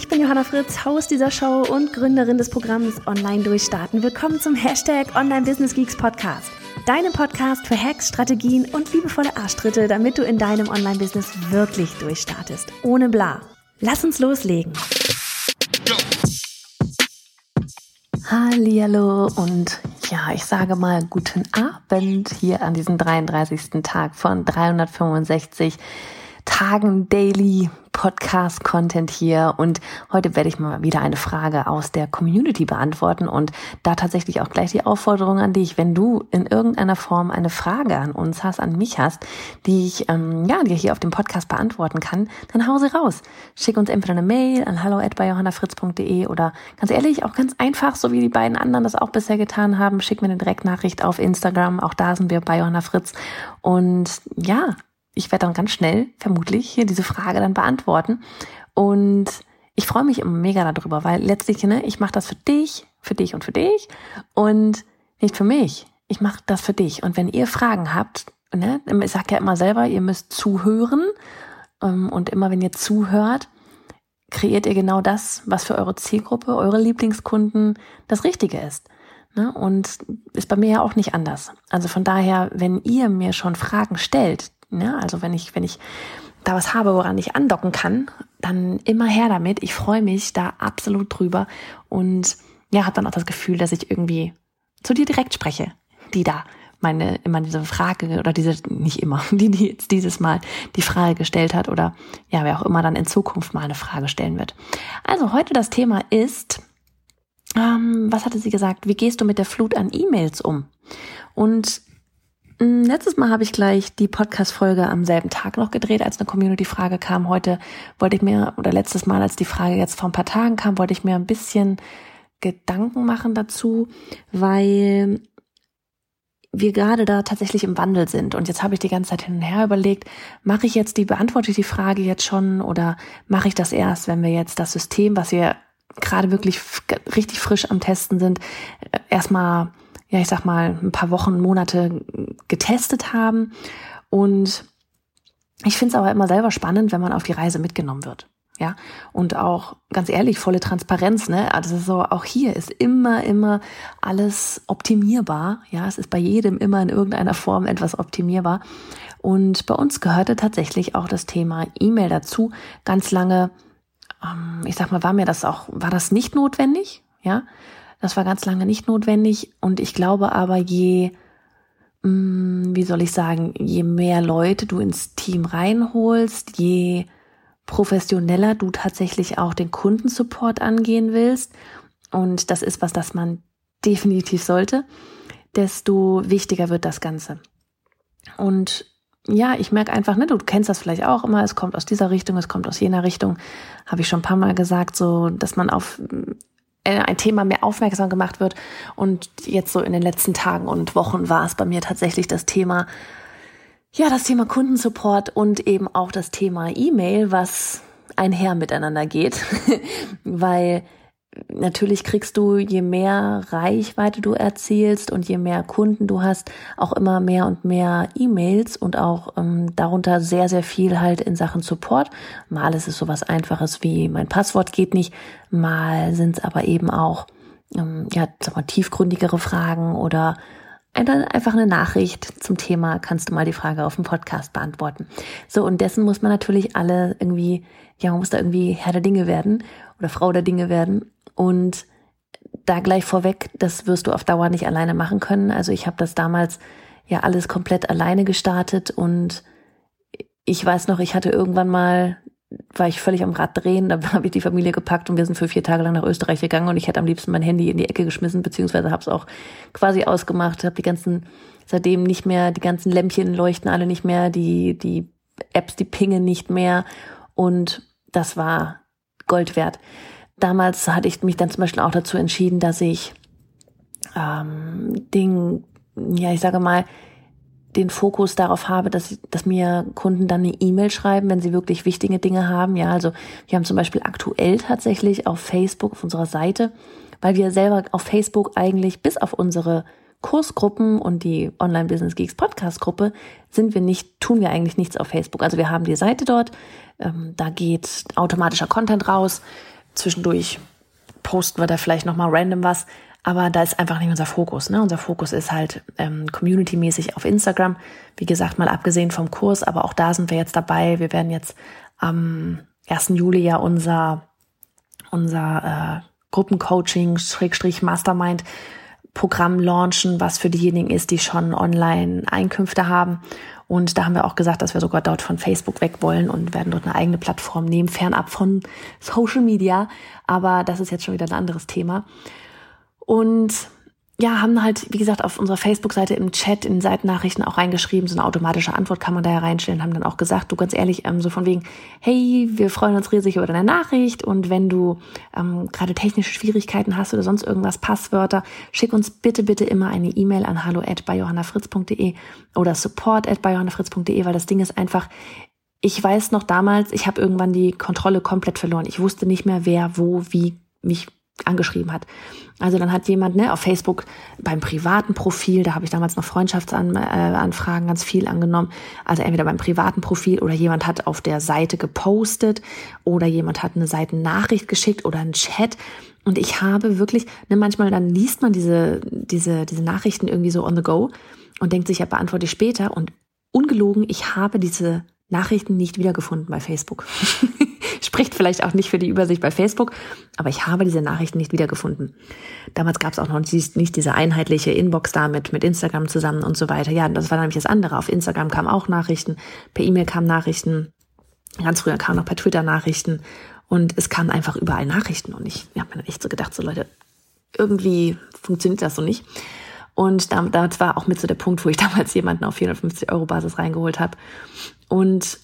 Ich bin Johanna Fritz, Haus dieser Show und Gründerin des Programms Online Durchstarten. Willkommen zum Hashtag Online Business Geeks Podcast. Deinem Podcast für Hacks, Strategien und liebevolle Arschtritte, damit du in deinem Online-Business wirklich durchstartest. Ohne bla. Lass uns loslegen. Hallo und ja, ich sage mal guten Abend hier an diesem 33. Tag von 365 Tagen Daily Podcast-Content hier und heute werde ich mal wieder eine Frage aus der Community beantworten und da tatsächlich auch gleich die Aufforderung an dich, wenn du in irgendeiner Form eine Frage an uns hast, an mich hast, die ich ähm, ja dir hier auf dem Podcast beantworten kann, dann hau sie raus. Schick uns entweder eine Mail an hallo@johannafritz.de oder ganz ehrlich auch ganz einfach, so wie die beiden anderen das auch bisher getan haben, schick mir eine Direktnachricht auf Instagram. Auch da sind wir bei Johanna Fritz und ja, ich werde dann ganz schnell vermutlich hier diese Frage dann beantworten. Und ich freue mich immer mega darüber, weil letztlich, ne, ich mache das für dich, für dich und für dich und nicht für mich. Ich mache das für dich. Und wenn ihr Fragen habt, ne, ich sage ja immer selber, ihr müsst zuhören. Ähm, und immer wenn ihr zuhört, kreiert ihr genau das, was für eure Zielgruppe, eure Lieblingskunden das Richtige ist. Ne? Und ist bei mir ja auch nicht anders. Also von daher, wenn ihr mir schon Fragen stellt, Ne? Also wenn ich, wenn ich da was habe, woran ich andocken kann, dann immer her damit. Ich freue mich da absolut drüber und ja, habe dann auch das Gefühl, dass ich irgendwie zu dir direkt spreche, die da meine immer diese Frage oder diese nicht immer, die, die jetzt dieses Mal die Frage gestellt hat oder ja, wer auch immer dann in Zukunft mal eine Frage stellen wird. Also heute das Thema ist, ähm, was hatte sie gesagt? Wie gehst du mit der Flut an E-Mails um? Und letztes Mal habe ich gleich die Podcast-Folge am selben Tag noch gedreht, als eine Community-Frage kam. Heute wollte ich mir, oder letztes Mal, als die Frage jetzt vor ein paar Tagen kam, wollte ich mir ein bisschen Gedanken machen dazu, weil wir gerade da tatsächlich im Wandel sind. Und jetzt habe ich die ganze Zeit hin und her überlegt, mache ich jetzt die, beantworte ich die Frage jetzt schon oder mache ich das erst, wenn wir jetzt das System, was wir gerade wirklich richtig frisch am Testen sind, erstmal ja, ich sag mal, ein paar Wochen, Monate getestet haben. Und ich finde es aber immer selber spannend, wenn man auf die Reise mitgenommen wird. Ja, und auch ganz ehrlich, volle Transparenz, ne? Also so auch hier ist immer, immer alles optimierbar. Ja, es ist bei jedem immer in irgendeiner Form etwas optimierbar. Und bei uns gehörte tatsächlich auch das Thema E-Mail dazu. Ganz lange, ähm, ich sag mal, war mir das auch, war das nicht notwendig, ja. Das war ganz lange nicht notwendig. Und ich glaube aber, je, mh, mm, wie soll ich sagen, je mehr Leute du ins Team reinholst, je professioneller du tatsächlich auch den Kundensupport angehen willst, und das ist was, das man definitiv sollte, desto wichtiger wird das Ganze. Und ja, ich merke einfach, ne, du kennst das vielleicht auch immer, es kommt aus dieser Richtung, es kommt aus jener Richtung, habe ich schon ein paar Mal gesagt, so, dass man auf ein Thema mehr aufmerksam gemacht wird. Und jetzt so in den letzten Tagen und Wochen war es bei mir tatsächlich das Thema, ja, das Thema Kundensupport und eben auch das Thema E-Mail, was einher miteinander geht, weil natürlich kriegst du, je mehr Reichweite du erzielst und je mehr Kunden du hast, auch immer mehr und mehr E-Mails und auch ähm, darunter sehr, sehr viel halt in Sachen Support. Mal ist es sowas Einfaches wie mein Passwort geht nicht, mal sind es aber eben auch ähm, ja, sag mal, tiefgründigere Fragen oder einfach eine Nachricht zum Thema, kannst du mal die Frage auf dem Podcast beantworten. So, und dessen muss man natürlich alle irgendwie, ja, man muss da irgendwie Herr der Dinge werden oder Frau der Dinge werden. Und da gleich vorweg, das wirst du auf Dauer nicht alleine machen können. Also ich habe das damals ja alles komplett alleine gestartet und ich weiß noch, ich hatte irgendwann mal, war ich völlig am Rad drehen, da habe ich die Familie gepackt und wir sind für vier Tage lang nach Österreich gegangen und ich hätte am liebsten mein Handy in die Ecke geschmissen, beziehungsweise habe es auch quasi ausgemacht, habe die ganzen, seitdem nicht mehr, die ganzen Lämpchen leuchten alle nicht mehr, die, die Apps, die pingen nicht mehr und das war Gold wert damals hatte ich mich dann zum Beispiel auch dazu entschieden, dass ich ähm, den, ja, ich sage mal, den Fokus darauf habe, dass, dass mir Kunden dann eine E-Mail schreiben, wenn sie wirklich wichtige Dinge haben. Ja, also wir haben zum Beispiel aktuell tatsächlich auf Facebook, auf unserer Seite, weil wir selber auf Facebook eigentlich bis auf unsere Kursgruppen und die Online Business Geeks Podcast Gruppe sind wir nicht, tun wir eigentlich nichts auf Facebook. Also wir haben die Seite dort, ähm, da geht automatischer Content raus. Zwischendurch posten wir da vielleicht nochmal random was. Aber da ist einfach nicht unser Fokus. Ne? Unser Fokus ist halt ähm, community-mäßig auf Instagram. Wie gesagt, mal abgesehen vom Kurs, aber auch da sind wir jetzt dabei. Wir werden jetzt am 1. Juli ja unser, unser äh, Gruppencoaching, Schrägstrich Mastermind Programm launchen, was für diejenigen ist, die schon online Einkünfte haben. Und da haben wir auch gesagt, dass wir sogar dort von Facebook weg wollen und werden dort eine eigene Plattform nehmen, fernab von Social Media. Aber das ist jetzt schon wieder ein anderes Thema. Und ja, haben halt, wie gesagt, auf unserer Facebook-Seite im Chat, in Seitennachrichten auch reingeschrieben, so eine automatische Antwort kann man da ja reinstellen, haben dann auch gesagt, du ganz ehrlich, ähm, so von wegen, hey, wir freuen uns riesig über deine Nachricht und wenn du ähm, gerade technische Schwierigkeiten hast oder sonst irgendwas, Passwörter, schick uns bitte, bitte immer eine E-Mail an hallo at bei johannafritz.de oder support at bei johannafritz.de, weil das Ding ist einfach, ich weiß noch damals, ich habe irgendwann die Kontrolle komplett verloren. Ich wusste nicht mehr, wer, wo, wie mich angeschrieben hat. Also dann hat jemand ne, auf Facebook beim privaten Profil, da habe ich damals noch Freundschaftsanfragen ganz viel angenommen, also entweder beim privaten Profil oder jemand hat auf der Seite gepostet oder jemand hat eine Seitennachricht geschickt oder einen Chat. Und ich habe wirklich, ne, manchmal dann liest man diese, diese, diese Nachrichten irgendwie so on the go und denkt sich, ja, beantworte ich später. Und ungelogen, ich habe diese Nachrichten nicht wiedergefunden bei Facebook. Spricht vielleicht auch nicht für die Übersicht bei Facebook, aber ich habe diese Nachrichten nicht wiedergefunden. Damals gab es auch noch nicht diese einheitliche Inbox da mit, Instagram zusammen und so weiter. Ja, das war nämlich das andere. Auf Instagram kamen auch Nachrichten, per E-Mail kamen Nachrichten, ganz früher kamen noch per Twitter Nachrichten und es kamen einfach überall Nachrichten und ich habe mir dann echt so gedacht, so Leute, irgendwie funktioniert das so nicht. Und da, das war auch mit so der Punkt, wo ich damals jemanden auf 450 Euro Basis reingeholt habe. Und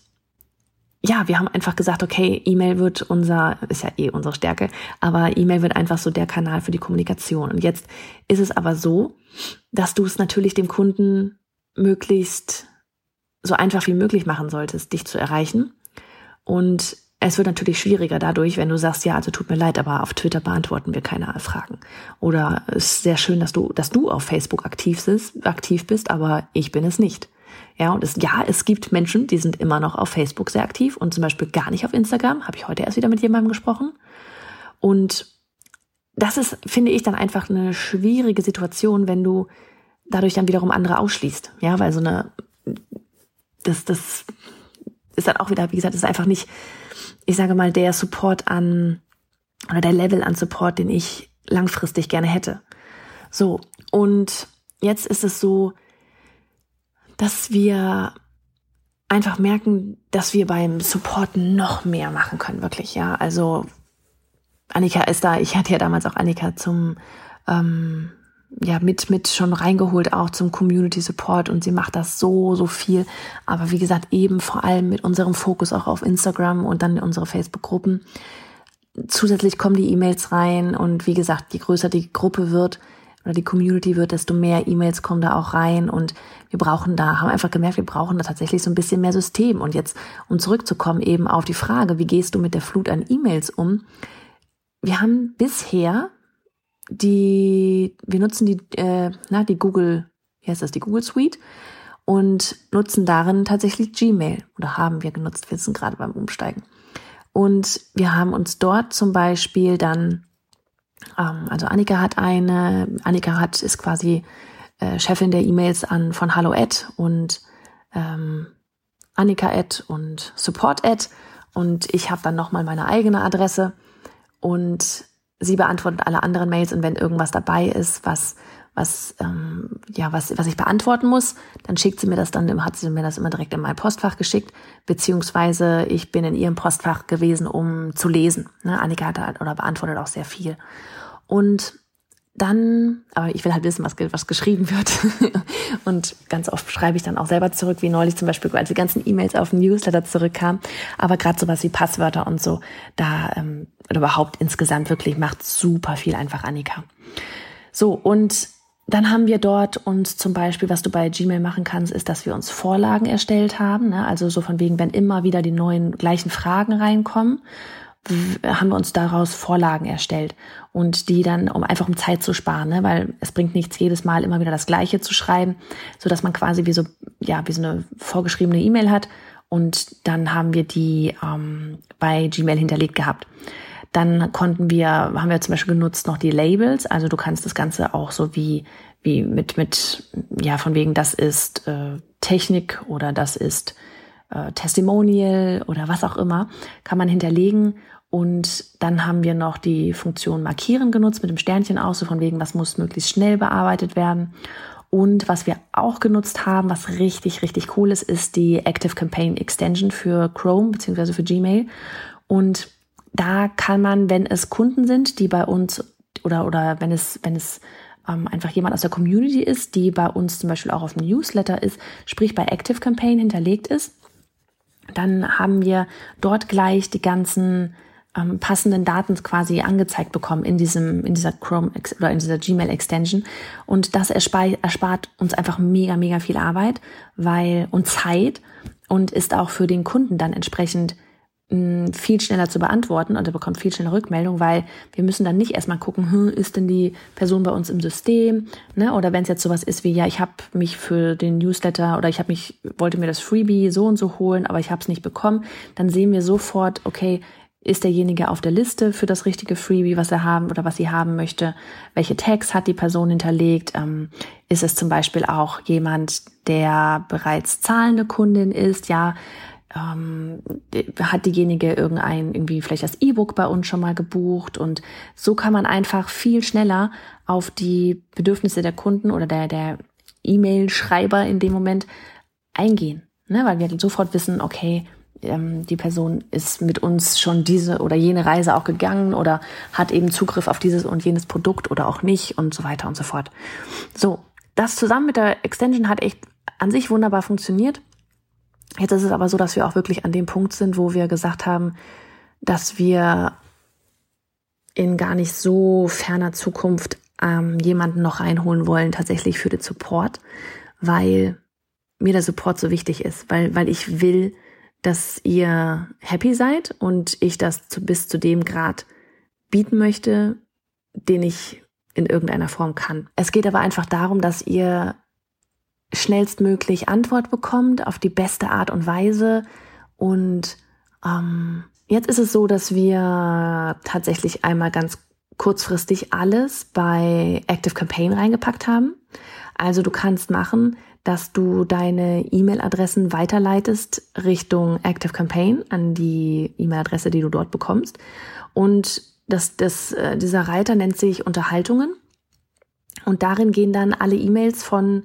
ja, wir haben einfach gesagt, okay, E-Mail wird unser, ist ja eh unsere Stärke, aber E-Mail wird einfach so der Kanal für die Kommunikation. Und jetzt ist es aber so, dass du es natürlich dem Kunden möglichst so einfach wie möglich machen solltest, dich zu erreichen. Und es wird natürlich schwieriger dadurch, wenn du sagst, ja, also tut mir leid, aber auf Twitter beantworten wir keine Fragen. Oder es ist sehr schön, dass du, dass du auf Facebook aktiv bist, aktiv bist, aber ich bin es nicht. Ja, und es, ja, es gibt Menschen, die sind immer noch auf Facebook sehr aktiv und zum Beispiel gar nicht auf Instagram. Habe ich heute erst wieder mit jemandem gesprochen. Und das ist, finde ich, dann einfach eine schwierige Situation, wenn du dadurch dann wiederum andere ausschließt. Ja, weil so eine, das, das ist dann auch wieder, wie gesagt, ist einfach nicht, ich sage mal, der Support an, oder der Level an Support, den ich langfristig gerne hätte. So. Und jetzt ist es so, dass wir einfach merken, dass wir beim Support noch mehr machen können, wirklich, ja. Also Annika ist da, ich hatte ja damals auch Annika zum ähm, ja mit mit schon reingeholt auch zum Community Support und sie macht das so so viel, aber wie gesagt eben vor allem mit unserem Fokus auch auf Instagram und dann unsere Facebook Gruppen. Zusätzlich kommen die E-Mails rein und wie gesagt, je größer die Gruppe wird, oder die Community wird, desto mehr E-Mails kommen da auch rein und wir brauchen da, haben einfach gemerkt, wir brauchen da tatsächlich so ein bisschen mehr System. Und jetzt, um zurückzukommen eben auf die Frage, wie gehst du mit der Flut an E-Mails um? Wir haben bisher die, wir nutzen die, äh, na, die Google, wie heißt das, die Google Suite und nutzen darin tatsächlich Gmail oder haben wir genutzt, wir sind gerade beim Umsteigen. Und wir haben uns dort zum Beispiel dann ähm, also Annika hat eine, Annika hat, ist quasi äh, Chefin der E-Mails an von Hallo Ed und ähm, Annika Ed und Support Ed und ich habe dann nochmal meine eigene Adresse und sie beantwortet alle anderen Mails und wenn irgendwas dabei ist, was was ähm, ja was was ich beantworten muss, dann schickt sie mir das dann hat sie mir das immer direkt in mein Postfach geschickt beziehungsweise ich bin in ihrem Postfach gewesen, um zu lesen. Ne? Annika hat oder beantwortet auch sehr viel und dann, aber ich will halt wissen, was, was geschrieben wird. und ganz oft schreibe ich dann auch selber zurück, wie neulich zum Beispiel, als die ganzen E-Mails auf den Newsletter zurückkamen. Aber gerade sowas wie Passwörter und so, da ähm, oder überhaupt insgesamt wirklich macht super viel einfach Annika. So, und dann haben wir dort uns zum Beispiel, was du bei Gmail machen kannst, ist, dass wir uns Vorlagen erstellt haben. Ne? Also so von wegen, wenn immer wieder die neuen gleichen Fragen reinkommen haben wir uns daraus Vorlagen erstellt und die dann, um einfach um Zeit zu sparen, ne? weil es bringt nichts, jedes Mal immer wieder das Gleiche zu schreiben, so dass man quasi wie so, ja, wie so eine vorgeschriebene E-Mail hat und dann haben wir die ähm, bei Gmail hinterlegt gehabt. Dann konnten wir, haben wir zum Beispiel genutzt noch die Labels, also du kannst das Ganze auch so wie, wie mit, mit, ja, von wegen, das ist äh, Technik oder das ist äh, Testimonial oder was auch immer, kann man hinterlegen und dann haben wir noch die Funktion Markieren genutzt mit dem Sternchen aus, so von wegen, was muss möglichst schnell bearbeitet werden. Und was wir auch genutzt haben, was richtig, richtig cool ist, ist die Active Campaign Extension für Chrome bzw. für Gmail. Und da kann man, wenn es Kunden sind, die bei uns oder, oder wenn es, wenn es ähm, einfach jemand aus der Community ist, die bei uns zum Beispiel auch auf dem Newsletter ist, sprich bei Active Campaign hinterlegt ist, dann haben wir dort gleich die ganzen ähm, passenden Daten quasi angezeigt bekommen in diesem, in dieser Chrome oder in dieser Gmail Extension. Und das erspart, uns einfach mega, mega viel Arbeit, weil, und Zeit und ist auch für den Kunden dann entsprechend viel schneller zu beantworten und er bekommt viel schneller Rückmeldung, weil wir müssen dann nicht erstmal gucken, hm, ist denn die Person bei uns im System, ne? Oder wenn es jetzt sowas ist wie, ja, ich habe mich für den Newsletter oder ich habe mich wollte mir das Freebie so und so holen, aber ich habe es nicht bekommen, dann sehen wir sofort, okay, ist derjenige auf der Liste für das richtige Freebie, was er haben oder was sie haben möchte? Welche Tags hat die Person hinterlegt? Ähm, ist es zum Beispiel auch jemand, der bereits zahlende Kundin ist? Ja, ähm, hat diejenige irgendein, irgendwie vielleicht das E-Book bei uns schon mal gebucht und so kann man einfach viel schneller auf die Bedürfnisse der Kunden oder der, der E-Mail-Schreiber in dem Moment eingehen, ne? weil wir sofort wissen, okay, ähm, die Person ist mit uns schon diese oder jene Reise auch gegangen oder hat eben Zugriff auf dieses und jenes Produkt oder auch nicht und so weiter und so fort. So, das zusammen mit der Extension hat echt an sich wunderbar funktioniert. Jetzt ist es aber so, dass wir auch wirklich an dem Punkt sind, wo wir gesagt haben, dass wir in gar nicht so ferner Zukunft ähm, jemanden noch reinholen wollen, tatsächlich für den Support, weil mir der Support so wichtig ist, weil, weil ich will, dass ihr happy seid und ich das zu, bis zu dem Grad bieten möchte, den ich in irgendeiner Form kann. Es geht aber einfach darum, dass ihr schnellstmöglich Antwort bekommt auf die beste Art und Weise. Und ähm, jetzt ist es so, dass wir tatsächlich einmal ganz kurzfristig alles bei Active Campaign reingepackt haben. Also du kannst machen, dass du deine E-Mail-Adressen weiterleitest Richtung Active Campaign an die E-Mail-Adresse, die du dort bekommst. Und das, das, äh, dieser Reiter nennt sich Unterhaltungen. Und darin gehen dann alle E-Mails von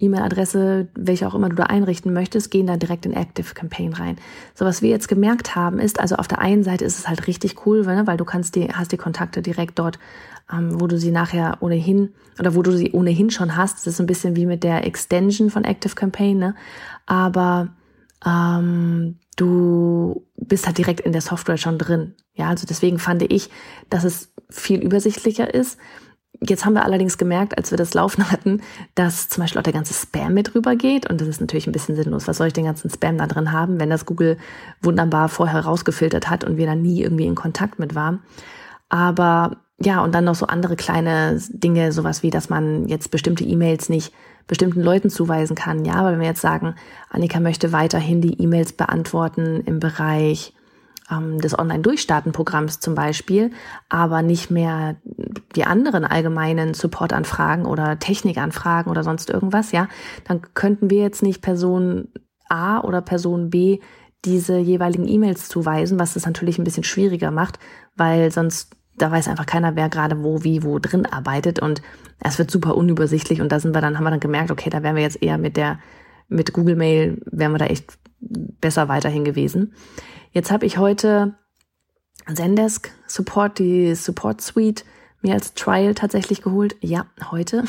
E-Mail-Adresse, welche auch immer du da einrichten möchtest, gehen dann direkt in Active Campaign rein. So was wir jetzt gemerkt haben ist, also auf der einen Seite ist es halt richtig cool, ne, weil du kannst die, hast die Kontakte direkt dort ähm, wo du sie nachher ohnehin oder wo du sie ohnehin schon hast. Das ist ein bisschen wie mit der Extension von Active Campaign, ne? aber ähm, du bist halt direkt in der Software schon drin. Ja, also deswegen fand ich, dass es viel übersichtlicher ist. Jetzt haben wir allerdings gemerkt, als wir das laufen hatten, dass zum Beispiel auch der ganze Spam mit rübergeht. Und das ist natürlich ein bisschen sinnlos. Was soll ich den ganzen Spam da drin haben, wenn das Google wunderbar vorher rausgefiltert hat und wir da nie irgendwie in Kontakt mit waren. Aber ja, und dann noch so andere kleine Dinge, sowas wie, dass man jetzt bestimmte E-Mails nicht bestimmten Leuten zuweisen kann. Ja, aber wenn wir jetzt sagen, Annika möchte weiterhin die E-Mails beantworten im Bereich ähm, des Online-Durchstarten-Programms zum Beispiel, aber nicht mehr die anderen allgemeinen Support-Anfragen oder Technikanfragen oder sonst irgendwas, ja, dann könnten wir jetzt nicht Person A oder Person B diese jeweiligen E-Mails zuweisen, was das natürlich ein bisschen schwieriger macht, weil sonst da weiß einfach keiner, wer gerade wo, wie, wo drin arbeitet und es wird super unübersichtlich und da sind wir dann, haben wir dann gemerkt, okay, da wären wir jetzt eher mit der, mit Google Mail, wären wir da echt besser weiterhin gewesen. Jetzt habe ich heute Zendesk Support, die Support Suite mir als Trial tatsächlich geholt. Ja, heute.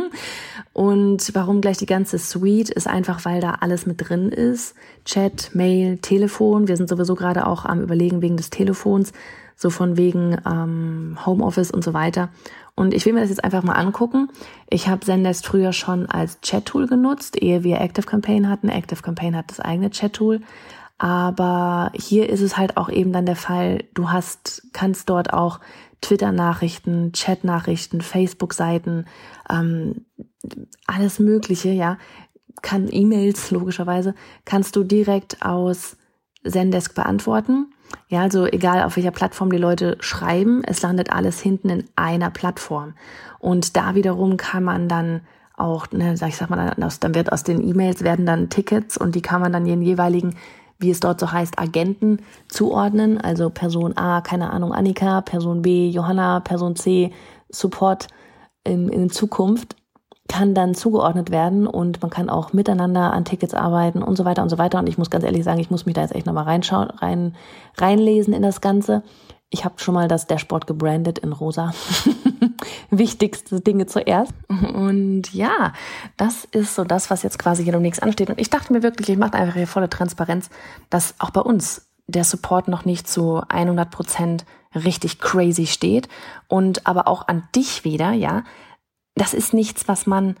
und warum gleich die ganze Suite ist einfach, weil da alles mit drin ist. Chat, Mail, Telefon. Wir sind sowieso gerade auch am Überlegen wegen des Telefons, so von wegen ähm, Homeoffice und so weiter. Und ich will mir das jetzt einfach mal angucken. Ich habe Zendesk früher schon als Chat-Tool genutzt, ehe wir Active Campaign hatten. Active Campaign hat das eigene Chat-Tool. Aber hier ist es halt auch eben dann der Fall, du hast, kannst dort auch Twitter-Nachrichten, Chat-Nachrichten, Facebook-Seiten, ähm, alles Mögliche, ja, kann E-Mails logischerweise, kannst du direkt aus Zendesk beantworten. Ja, also egal auf welcher Plattform die Leute schreiben, es landet alles hinten in einer Plattform. Und da wiederum kann man dann auch, ne, sag ich sag mal, dann wird aus den E-Mails werden dann Tickets und die kann man dann den jeweiligen wie es dort so heißt, Agenten zuordnen. Also Person A, keine Ahnung, Annika, Person B, Johanna, Person C, Support in, in Zukunft kann dann zugeordnet werden und man kann auch miteinander an Tickets arbeiten und so weiter und so weiter. Und ich muss ganz ehrlich sagen, ich muss mich da jetzt echt nochmal reinschauen, rein, reinlesen in das Ganze. Ich habe schon mal das Dashboard gebrandet in rosa. Wichtigste Dinge zuerst. Und ja, das ist so das, was jetzt quasi hier demnächst ansteht. Und ich dachte mir wirklich, ich mache einfach hier volle Transparenz, dass auch bei uns der Support noch nicht zu 100 Prozent richtig crazy steht. Und aber auch an dich wieder, ja, das ist nichts, was man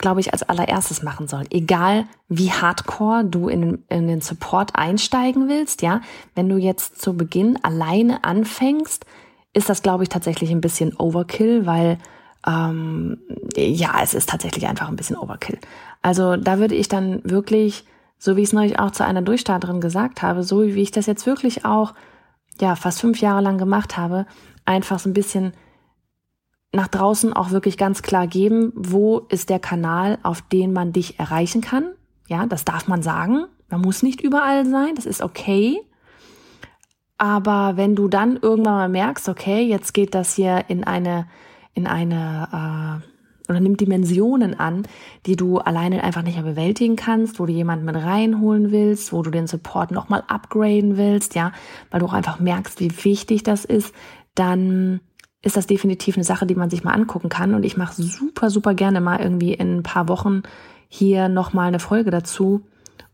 glaube ich, als allererstes machen soll. Egal wie hardcore du in, in den Support einsteigen willst, ja. Wenn du jetzt zu Beginn alleine anfängst, ist das, glaube ich, tatsächlich ein bisschen Overkill, weil ähm, ja, es ist tatsächlich einfach ein bisschen Overkill. Also da würde ich dann wirklich, so wie ich es neulich auch zu einer Durchstarterin gesagt habe, so wie ich das jetzt wirklich auch ja fast fünf Jahre lang gemacht habe, einfach so ein bisschen nach draußen auch wirklich ganz klar geben, wo ist der Kanal, auf den man dich erreichen kann. Ja, das darf man sagen. Man muss nicht überall sein, das ist okay. Aber wenn du dann irgendwann mal merkst, okay, jetzt geht das hier in eine, in eine, äh, oder nimmt Dimensionen an, die du alleine einfach nicht mehr bewältigen kannst, wo du jemanden mit reinholen willst, wo du den Support nochmal upgraden willst, ja, weil du auch einfach merkst, wie wichtig das ist, dann ist das definitiv eine Sache, die man sich mal angucken kann. Und ich mache super, super gerne mal irgendwie in ein paar Wochen hier nochmal eine Folge dazu,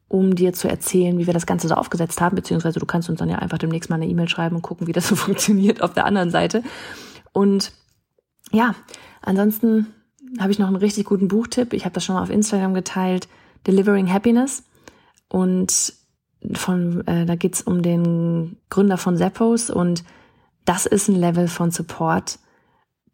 um dir zu erzählen, wie wir das Ganze so aufgesetzt haben. Beziehungsweise du kannst uns dann ja einfach demnächst mal eine E-Mail schreiben und gucken, wie das so funktioniert auf der anderen Seite. Und ja, ansonsten habe ich noch einen richtig guten Buchtipp. Ich habe das schon mal auf Instagram geteilt. Delivering Happiness. Und von, äh, da geht's um den Gründer von Zappos und das ist ein Level von Support,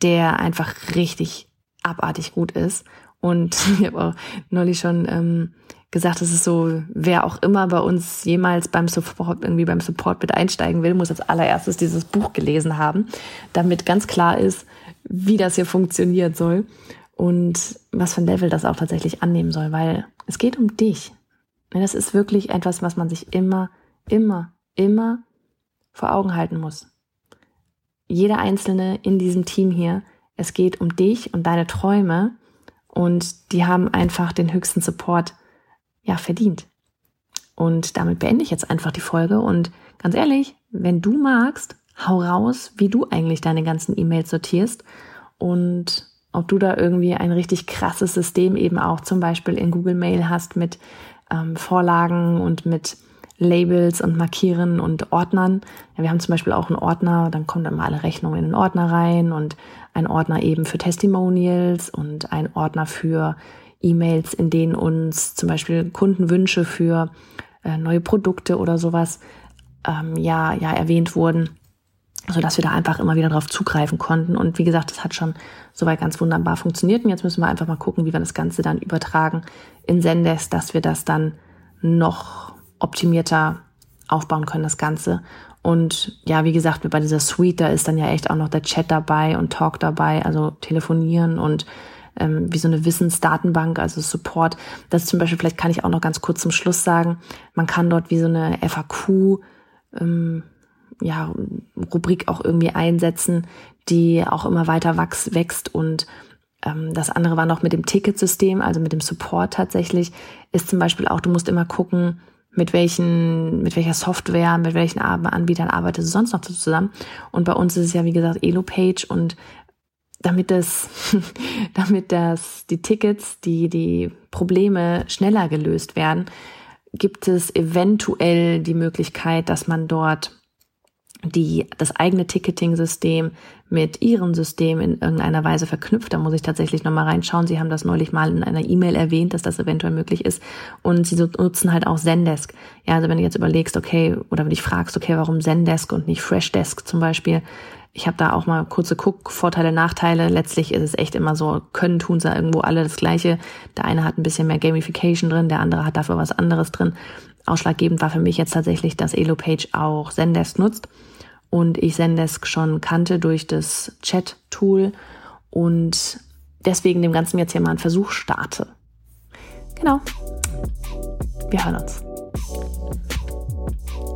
der einfach richtig abartig gut ist. Und ich habe auch neulich schon ähm, gesagt, es ist so, wer auch immer bei uns jemals beim Support, irgendwie beim Support mit einsteigen will, muss als allererstes dieses Buch gelesen haben, damit ganz klar ist, wie das hier funktionieren soll und was für ein Level das auch tatsächlich annehmen soll, weil es geht um dich. Das ist wirklich etwas, was man sich immer, immer, immer vor Augen halten muss jeder Einzelne in diesem Team hier. Es geht um dich und deine Träume und die haben einfach den höchsten Support ja verdient. Und damit beende ich jetzt einfach die Folge und ganz ehrlich, wenn du magst, hau raus, wie du eigentlich deine ganzen E-Mails sortierst und ob du da irgendwie ein richtig krasses System eben auch zum Beispiel in Google Mail hast mit ähm, Vorlagen und mit Labels und Markieren und Ordnern. Ja, wir haben zum Beispiel auch einen Ordner, dann kommen dann mal alle Rechnungen in den Ordner rein und ein Ordner eben für Testimonials und ein Ordner für E-Mails, in denen uns zum Beispiel Kundenwünsche für äh, neue Produkte oder sowas ähm, ja, ja erwähnt wurden, so dass wir da einfach immer wieder drauf zugreifen konnten. Und wie gesagt, das hat schon soweit ganz wunderbar funktioniert. Und jetzt müssen wir einfach mal gucken, wie wir das Ganze dann übertragen in Zendesk, dass wir das dann noch optimierter aufbauen können, das Ganze. Und ja, wie gesagt, bei dieser Suite, da ist dann ja echt auch noch der Chat dabei und Talk dabei, also telefonieren und ähm, wie so eine Wissensdatenbank, also Support. Das zum Beispiel, vielleicht kann ich auch noch ganz kurz zum Schluss sagen, man kann dort wie so eine FAQ, ähm, ja, Rubrik auch irgendwie einsetzen, die auch immer weiter wachs, wächst und ähm, das andere war noch mit dem Ticketsystem, also mit dem Support tatsächlich, ist zum Beispiel auch, du musst immer gucken, mit welchen, mit welcher Software, mit welchen Anbietern arbeitest du sonst noch zusammen. Und bei uns ist es ja, wie gesagt, EloPage und damit das, damit das, die Tickets, die, die Probleme schneller gelöst werden, gibt es eventuell die Möglichkeit, dass man dort die das eigene Ticketing-System mit ihrem System in irgendeiner Weise verknüpft. Da muss ich tatsächlich nochmal reinschauen. Sie haben das neulich mal in einer E-Mail erwähnt, dass das eventuell möglich ist. Und sie nutzen halt auch Zendesk. Ja, also wenn du jetzt überlegst, okay, oder wenn du dich fragst, okay, warum Zendesk und nicht Freshdesk zum Beispiel, ich habe da auch mal kurze Guck, Vorteile, Nachteile. Letztlich ist es echt immer so, können, tun sie irgendwo alle das Gleiche. Der eine hat ein bisschen mehr Gamification drin, der andere hat dafür was anderes drin. Ausschlaggebend war für mich jetzt tatsächlich, dass EloPage auch Zendesk nutzt und ich Zendesk schon kannte durch das Chat-Tool und deswegen dem Ganzen jetzt hier mal einen Versuch starte. Genau. Wir hören uns.